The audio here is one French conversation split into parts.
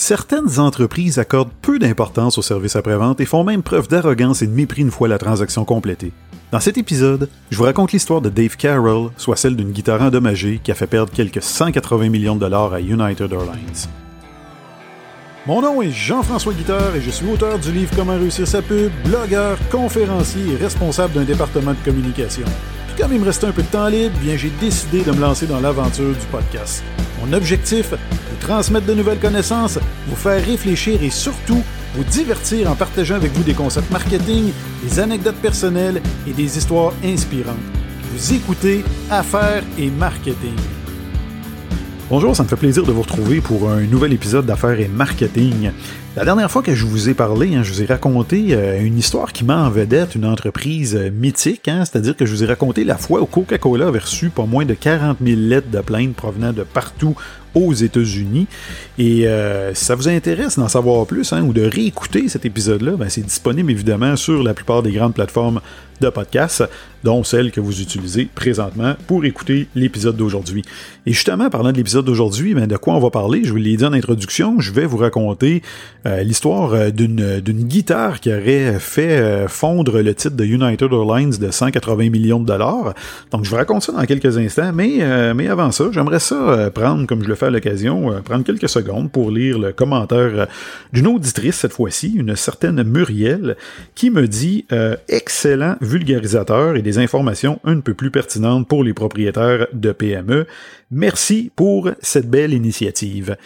Certaines entreprises accordent peu d'importance au service après-vente et font même preuve d'arrogance et de mépris une fois la transaction complétée. Dans cet épisode, je vous raconte l'histoire de Dave Carroll, soit celle d'une guitare endommagée qui a fait perdre quelques 180 millions de dollars à United Airlines. Mon nom est Jean-François Guitard et je suis auteur du livre Comment réussir sa pub, blogueur, conférencier et responsable d'un département de communication. Comme il me restait un peu de temps libre, bien j'ai décidé de me lancer dans l'aventure du podcast. Mon objectif, vous transmettre de nouvelles connaissances, vous faire réfléchir et surtout vous divertir en partageant avec vous des concepts marketing, des anecdotes personnelles et des histoires inspirantes. Vous écoutez Affaires et Marketing. Bonjour, ça me fait plaisir de vous retrouver pour un nouvel épisode d'Affaires et Marketing. La dernière fois que je vous ai parlé, hein, je vous ai raconté euh, une histoire qui m'a en vedette une entreprise euh, mythique, hein, c'est-à-dire que je vous ai raconté la fois où Coca-Cola avait reçu pas moins de 40 000 lettres de plaintes provenant de partout aux États-Unis. Et euh, si ça vous intéresse d'en savoir plus hein, ou de réécouter cet épisode-là, ben, c'est disponible évidemment sur la plupart des grandes plateformes de podcast, dont celle que vous utilisez présentement pour écouter l'épisode d'aujourd'hui. Et justement, parlant de l'épisode d'aujourd'hui, ben, de quoi on va parler, je vous l'ai dit en introduction, je vais vous raconter euh, l'histoire euh, d'une, guitare qui aurait fait fondre le titre de United Airlines de 180 millions de dollars. Donc je vous raconte ça dans quelques instants, mais, mais avant ça, j'aimerais ça prendre, comme je le fais à l'occasion, prendre quelques secondes pour lire le commentaire d'une auditrice cette fois-ci, une certaine Muriel, qui me dit excellent vulgarisateur et des informations un peu plus pertinentes pour les propriétaires de PME. Merci pour cette belle initiative.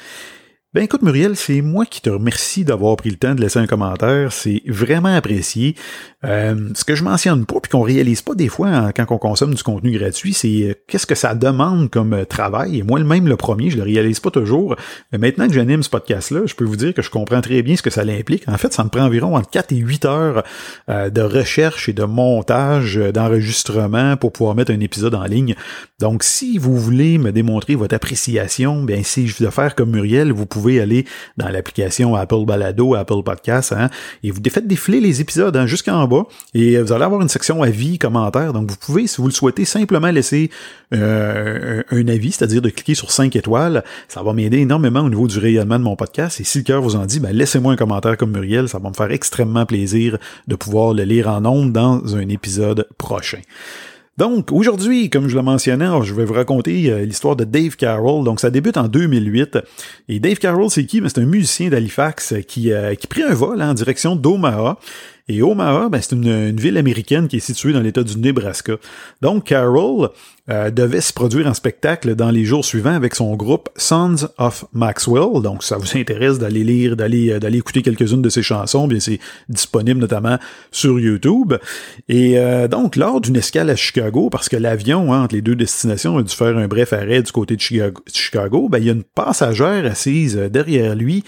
Ben écoute Muriel, c'est moi qui te remercie d'avoir pris le temps de laisser un commentaire, c'est vraiment apprécié. Euh, ce que je mentionne pas puis qu'on réalise pas des fois quand on consomme du contenu gratuit, c'est euh, qu'est-ce que ça demande comme euh, travail? Et moi le même le premier, je le réalise pas toujours. Mais maintenant que j'anime ce podcast-là, je peux vous dire que je comprends très bien ce que ça implique. En fait, ça me prend environ entre 4 et 8 heures de recherche et de montage, d'enregistrement pour pouvoir mettre un épisode en ligne. Donc si vous voulez me démontrer votre appréciation, bien si je veux faire comme Muriel, vous pouvez pouvez aller dans l'application Apple Balado, Apple Podcast, hein, et vous faites défiler les épisodes hein, jusqu'en bas, et vous allez avoir une section avis, commentaires. Donc vous pouvez, si vous le souhaitez, simplement laisser euh, un avis, c'est-à-dire de cliquer sur 5 étoiles. Ça va m'aider énormément au niveau du rayonnement de mon podcast. Et si le cœur vous en dit, ben, laissez-moi un commentaire comme Muriel, ça va me faire extrêmement plaisir de pouvoir le lire en ondes dans un épisode prochain. Donc, aujourd'hui, comme je le mentionnais, je vais vous raconter euh, l'histoire de Dave Carroll. Donc, ça débute en 2008. Et Dave Carroll, c'est qui? Ben, c'est un musicien d'Halifax qui, euh, qui prit un vol en direction d'Omaha. Et Omaha, ben, c'est une, ville américaine qui est située dans l'État du Nebraska. Donc, Carroll euh, devait se produire en spectacle dans les jours suivants avec son groupe Sons of Maxwell. Donc, ça vous intéresse d'aller lire, d'aller, euh, d'aller écouter quelques-unes de ses chansons, bien c'est disponible notamment sur YouTube. Et euh, donc, lors d'une escale à Chicago, parce que l'avion hein, entre les deux destinations a dû faire un bref arrêt du côté de Chicago, Chicago ben, il y a une passagère assise derrière lui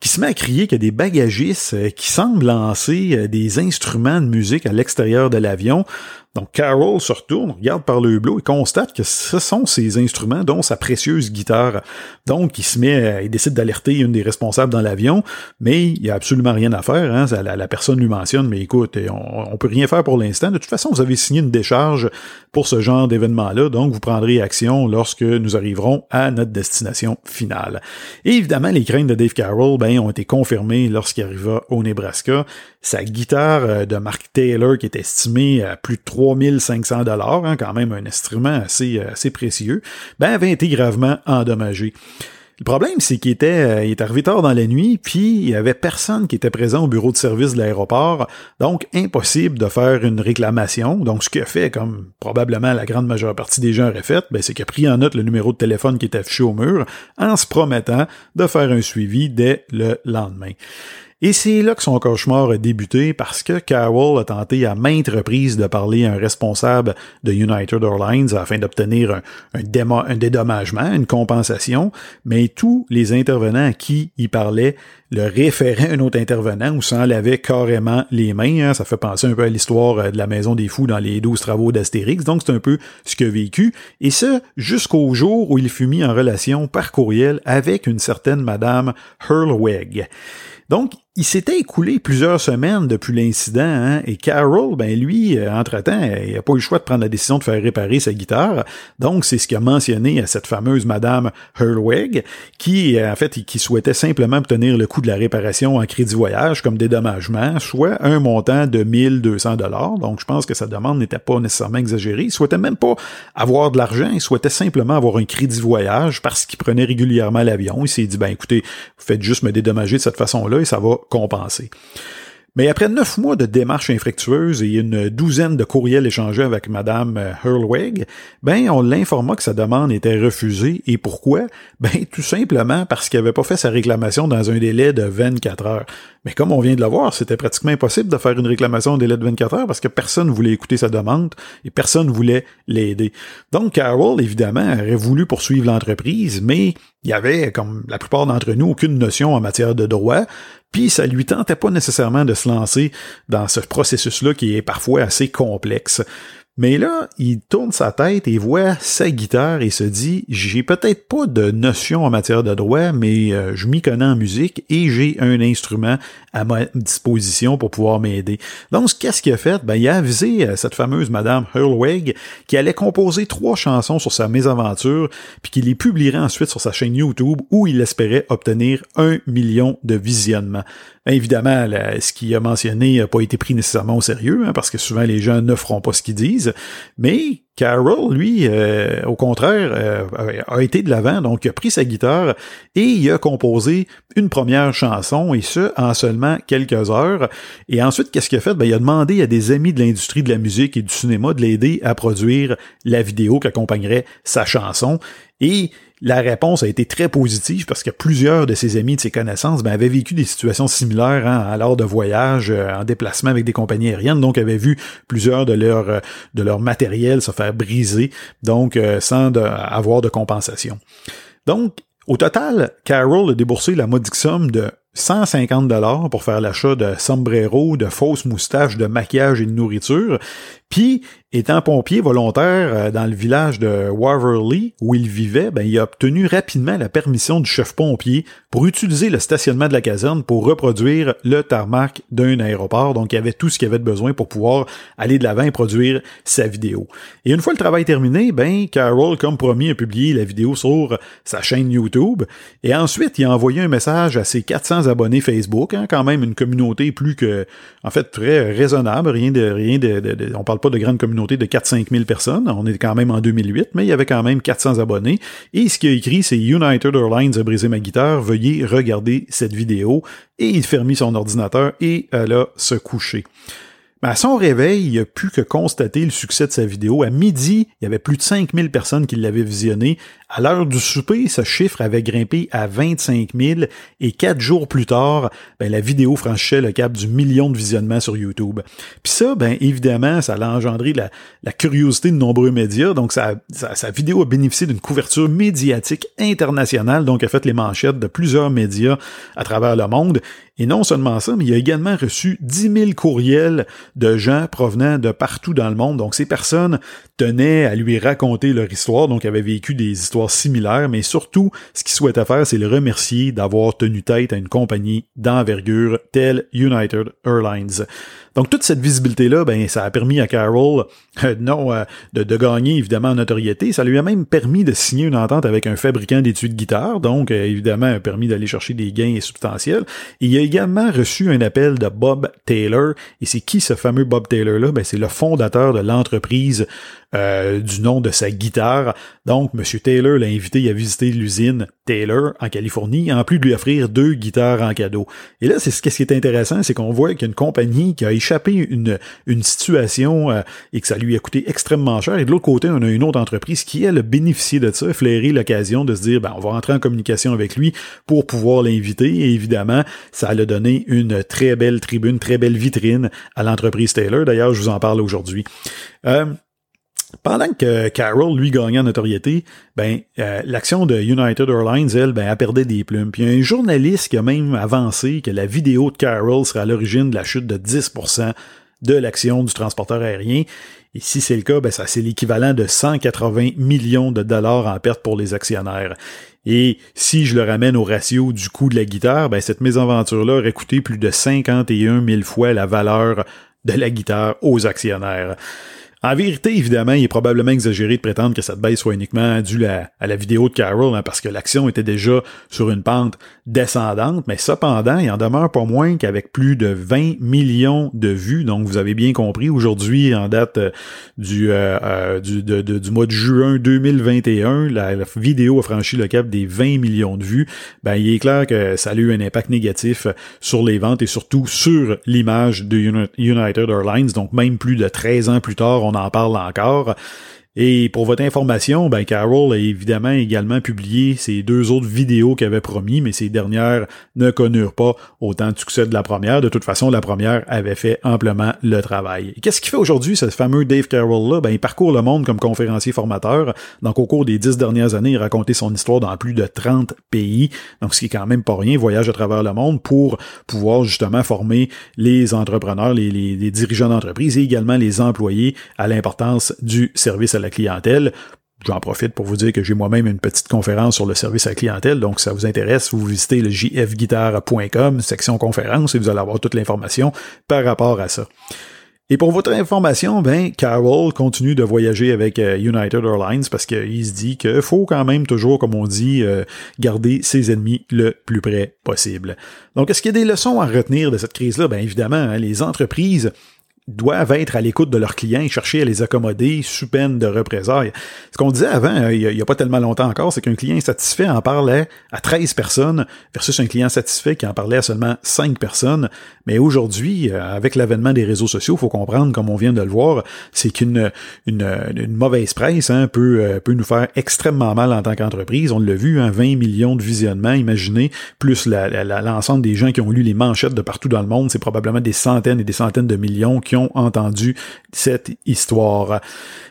qui se met à crier qu'il y a des bagagistes euh, qui semblent lancer euh, des instruments de musique à l'extérieur de l'avion. Donc Carol se retourne, regarde par le hublot et constate que ce sont ses instruments, dont sa précieuse guitare. Donc il se met, il décide d'alerter une des responsables dans l'avion, mais il n'y a absolument rien à faire. Hein. La, personne lui mentionne, mais écoute, on, on peut rien faire pour l'instant. De toute façon, vous avez signé une décharge pour ce genre d'événement-là, donc vous prendrez action lorsque nous arriverons à notre destination finale. Et évidemment, les craintes de Dave Carroll ben, ont été confirmées lorsqu'il arriva au Nebraska. Sa guitare euh, de Mark Taylor, qui est estimée à plus de 3500 dollars, hein, quand même un instrument assez, euh, assez précieux, ben, avait été gravement endommagé. Le problème, c'est qu'il était, euh, il est arrivé tard dans la nuit, puis il y avait personne qui était présent au bureau de service de l'aéroport, donc impossible de faire une réclamation. Donc, ce qu'il a fait, comme probablement la grande majeure partie des gens auraient fait, ben, c'est qu'il a pris en note le numéro de téléphone qui était affiché au mur, en se promettant de faire un suivi dès le lendemain. Et c'est là que son cauchemar a débuté parce que Carroll a tenté à maintes reprises de parler à un responsable de United Airlines afin d'obtenir un, dédommagement, une compensation, mais tous les intervenants à qui il parlait le référaient à un autre intervenant ou s'en lavaient carrément les mains. Hein. Ça fait penser un peu à l'histoire euh, de la Maison des Fous dans les douze travaux d'Astérix. Donc c'est un peu ce qu'il a vécu. Et ce, jusqu'au jour où il fut mis en relation par courriel avec une certaine Madame Hurlweg. Donc, il s'était écoulé plusieurs semaines depuis l'incident, hein, et Carol, ben lui, euh, entre-temps, il n'a pas eu le choix de prendre la décision de faire réparer sa guitare. Donc, c'est ce qu'il a mentionné à cette fameuse Madame Hurweg, qui, euh, en fait, qui souhaitait simplement obtenir le coût de la réparation en crédit voyage comme dédommagement, soit un montant de 1200 dollars. Donc, je pense que sa demande n'était pas nécessairement exagérée. Il souhaitait même pas avoir de l'argent, il souhaitait simplement avoir un crédit voyage parce qu'il prenait régulièrement l'avion. Il s'est dit, ben écoutez, vous faites juste me dédommager de cette façon-là ça va compenser. Mais après neuf mois de démarches infructueuses et une douzaine de courriels échangés avec Madame euh, Hurlweg, ben on l'informa que sa demande était refusée. Et pourquoi? Ben tout simplement parce qu'il n'avait pas fait sa réclamation dans un délai de 24 heures. Mais comme on vient de le voir, c'était pratiquement impossible de faire une réclamation en délai de 24 heures parce que personne ne voulait écouter sa demande et personne ne voulait l'aider. Donc Carol, évidemment, aurait voulu poursuivre l'entreprise, mais il avait, comme la plupart d'entre nous, aucune notion en matière de droit, puis ça lui tentait pas nécessairement de se lancer dans ce processus-là qui est parfois assez complexe. Mais là, il tourne sa tête et voit sa guitare et se dit j'ai peut-être pas de notion en matière de droit, mais euh, je m'y connais en musique et j'ai un instrument à ma disposition pour pouvoir m'aider. Donc, qu'est-ce qu'il a fait? Ben, il a avisé euh, cette fameuse Madame Hurlweg qui allait composer trois chansons sur sa mésaventure, puis qu'il les publierait ensuite sur sa chaîne YouTube où il espérait obtenir un million de visionnements. Évidemment, ce qu'il a mentionné n'a pas été pris nécessairement au sérieux, hein, parce que souvent les gens ne feront pas ce qu'ils disent. Mais Carol, lui, euh, au contraire, euh, a été de l'avant, donc il a pris sa guitare et il a composé une première chanson, et ce, en seulement quelques heures. Et ensuite, qu'est-ce qu'il a fait? Ben, il a demandé à des amis de l'industrie de la musique et du cinéma de l'aider à produire la vidéo qui accompagnerait sa chanson. Et la réponse a été très positive parce que plusieurs de ses amis, de ses connaissances, ben, avaient vécu des situations similaires hein, à l'heure de voyage, euh, en déplacement avec des compagnies aériennes, donc avaient vu plusieurs de leur euh, de leur matériel se faire briser, donc euh, sans avoir de compensation. Donc, au total, Carol a déboursé la modique somme de 150 dollars pour faire l'achat de sombrero, de fausses moustaches, de maquillage et de nourriture. Puis, étant pompier volontaire euh, dans le village de Waverly, où il vivait, ben, il a obtenu rapidement la permission du chef pompier pour utiliser le stationnement de la caserne pour reproduire le tarmac d'un aéroport. Donc, il avait tout ce qu'il avait besoin pour pouvoir aller de l'avant et produire sa vidéo. Et une fois le travail terminé, ben, Carol, comme promis, a publié la vidéo sur sa chaîne YouTube. Et ensuite, il a envoyé un message à ses 400 abonnés Facebook, hein, quand même une communauté plus que, en fait, très raisonnable, rien de, rien de, on parle pas de grande communauté de 4-5 000 personnes, on est quand même en 2008, mais il y avait quand même 400 abonnés. Et ce qu'il a écrit, c'est United Airlines a brisé ma guitare, veuillez regarder cette vidéo. Et il fermit son ordinateur et alla se coucher. Mais à son réveil, il a pu que constater le succès de sa vidéo. À midi, il y avait plus de 5000 personnes qui l'avaient visionné. À l'heure du souper, ce chiffre avait grimpé à 25 000 et quatre jours plus tard, ben, la vidéo franchissait le cap du million de visionnements sur YouTube. Puis ça, ben, évidemment, ça a engendré la, curiosité de nombreux médias. Donc, sa, sa, vidéo a bénéficié d'une couverture médiatique internationale, donc a fait les manchettes de plusieurs médias à travers le monde. Et non seulement ça, mais il a également reçu 10 000 courriels de gens provenant de partout dans le monde. Donc, ces personnes tenaient à lui raconter leur histoire, donc avaient vécu des histoires similaires, mais surtout, ce qu'il souhaitait faire, c'est le remercier d'avoir tenu tête à une compagnie d'envergure telle United Airlines. Donc toute cette visibilité-là, ben, ça a permis à Carol euh, non euh, de, gagner évidemment en notoriété. Ça lui a même permis de signer une entente avec un fabricant d'étuis de guitare, donc euh, évidemment a permis d'aller chercher des gains substantiels. Également reçu un appel de Bob Taylor. Et c'est qui ce fameux Bob Taylor-là? Ben, c'est le fondateur de l'entreprise du nom de sa guitare. Donc, M. Taylor l'a invité à visiter l'usine Taylor en Californie, en plus de lui offrir deux guitares en cadeau. Et là, c'est ce qui est intéressant, c'est qu'on voit qu'il y a une compagnie qui a échappé une, une situation euh, et que ça lui a coûté extrêmement cher. Et de l'autre côté, on a une autre entreprise qui, elle, a bénéficié de ça, flairé l'occasion de se dire, ben, on va entrer en communication avec lui pour pouvoir l'inviter. Et évidemment, ça a donné une très belle tribune, très belle vitrine à l'entreprise Taylor. D'ailleurs, je vous en parle aujourd'hui. Euh, pendant que Carol, lui, gagnait en notoriété, ben, euh, l'action de United Airlines, elle, ben, a perdu des plumes. Puis il y a un journaliste qui a même avancé que la vidéo de Carol serait à l'origine de la chute de 10% de l'action du transporteur aérien. Et si c'est le cas, ben ça c'est l'équivalent de 180 millions de dollars en perte pour les actionnaires. Et si je le ramène au ratio du coût de la guitare, ben cette mésaventure-là aurait coûté plus de 51 000 fois la valeur de la guitare aux actionnaires. En vérité, évidemment, il est probablement exagéré de prétendre que cette baisse soit uniquement due à, la vidéo de Carroll, hein, parce que l'action était déjà sur une pente descendante, mais cependant, il en demeure pas moins qu'avec plus de 20 millions de vues, donc vous avez bien compris, aujourd'hui, en date euh, du, euh, euh, du mois de juin 2021, la, vidéo a franchi le cap des 20 millions de vues, ben il est clair que ça a eu un impact négatif sur les ventes et surtout sur l'image de United Airlines, donc même plus de 13 ans plus tard, on en parle encore. Et pour votre information, ben Carol a évidemment également publié ces deux autres vidéos qu'il avait promis, mais ces dernières ne connurent pas autant de succès de la première. De toute façon, la première avait fait amplement le travail. Qu'est-ce qu'il fait aujourd'hui, ce fameux Dave Carroll-là? Ben, il parcourt le monde comme conférencier formateur. Donc, au cours des dix dernières années, il a raconté son histoire dans plus de 30 pays. Donc, ce qui est quand même pas rien, voyage à travers le monde pour pouvoir justement former les entrepreneurs, les, les dirigeants d'entreprise et également les employés à l'importance du service à la clientèle. J'en profite pour vous dire que j'ai moi-même une petite conférence sur le service à la clientèle, donc si ça vous intéresse, vous visitez le jfguitar.com, section conférence, et vous allez avoir toute l'information par rapport à ça. Et pour votre information, ben, Carol continue de voyager avec euh, United Airlines parce qu'il se dit qu'il faut quand même toujours, comme on dit, euh, garder ses ennemis le plus près possible. Donc, est-ce qu'il y a des leçons à retenir de cette crise-là? Ben, évidemment, hein, les entreprises doivent être à l'écoute de leurs clients et chercher à les accommoder sous peine de représailles. Ce qu'on disait avant, euh, il n'y a, pas tellement longtemps encore, c'est qu'un client insatisfait en parlait à 13 personnes versus un client satisfait qui en parlait à seulement 5 personnes. Mais aujourd'hui, euh, avec l'avènement des réseaux sociaux, faut comprendre, comme on vient de le voir, c'est qu'une une, mauvaise presse hein, peut, euh, peut nous faire extrêmement mal en tant qu'entreprise. On l'a vu, hein, 20 millions de visionnements, imaginez, plus l'ensemble des gens qui ont lu les manchettes de partout dans le monde, c'est probablement des centaines et des centaines de millions qui ont entendu cette histoire.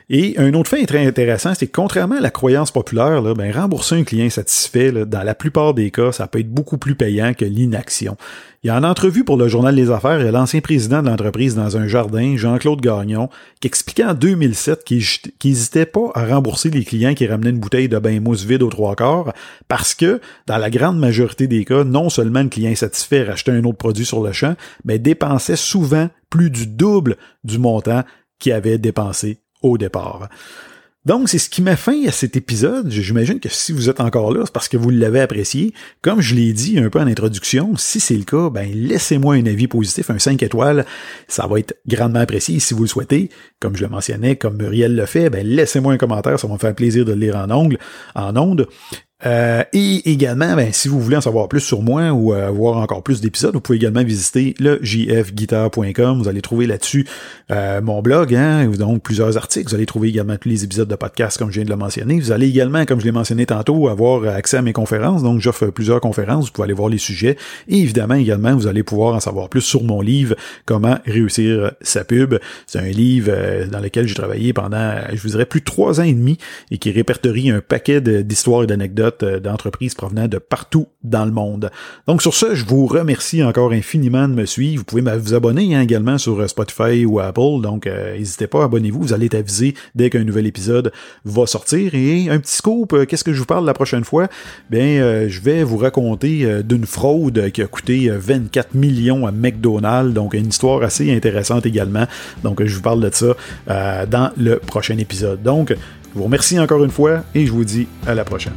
Et un autre fait très intéressant, c'est que contrairement à la croyance populaire, ben, rembourser un client satisfait, dans la plupart des cas, ça peut être beaucoup plus payant que l'inaction. Il y a une entrevue pour le journal Les Affaires, et l'ancien président de l'entreprise dans un jardin, Jean-Claude Gagnon, qui expliquait en 2007 qu'il n'hésitait pas à rembourser les clients qui ramenaient une bouteille de bain mousse vide aux trois quarts, parce que, dans la grande majorité des cas, non seulement le client satisfait rachetait un autre produit sur le champ, mais dépensait souvent plus du double du montant qu'il avait dépensé au départ. Donc, c'est ce qui met fin à cet épisode. J'imagine que si vous êtes encore là, c'est parce que vous l'avez apprécié. Comme je l'ai dit un peu en introduction, si c'est le cas, ben, laissez-moi un avis positif, un 5 étoiles. Ça va être grandement apprécié si vous le souhaitez. Comme je le mentionnais, comme Muriel le fait, ben, laissez-moi un commentaire. Ça va me faire plaisir de le lire en ongle, en onde. Euh, et également, ben, si vous voulez en savoir plus sur moi ou euh, voir encore plus d'épisodes, vous pouvez également visiter le jfguitar.com. Vous allez trouver là-dessus euh, mon blog, hein, donc plusieurs articles. Vous allez trouver également tous les épisodes de podcast comme je viens de le mentionner. Vous allez également, comme je l'ai mentionné tantôt, avoir accès à mes conférences. Donc j'offre plusieurs conférences. Vous pouvez aller voir les sujets. Et évidemment, également, vous allez pouvoir en savoir plus sur mon livre Comment réussir sa pub. C'est un livre dans lequel j'ai travaillé pendant, je vous dirais, plus de trois ans et demi et qui répertorie un paquet d'histoires et d'anecdotes euh, d'entreprises provenant de partout dans le monde. Donc sur ce, je vous remercie encore infiniment de me suivre. Vous pouvez vous abonner hein, également sur euh, Spotify ou Apple. Donc euh, n'hésitez pas, abonnez-vous. Vous allez être avisé dès qu'un nouvel épisode va sortir. Et un petit scoop, qu'est-ce que je vous parle la prochaine fois? Bien, je vais vous raconter d'une fraude qui a coûté 24 millions à McDonald's. Donc une histoire assez intéressante également. Donc je vous parle de ça dans le prochain épisode. Donc, je vous remercie encore une fois et je vous dis à la prochaine.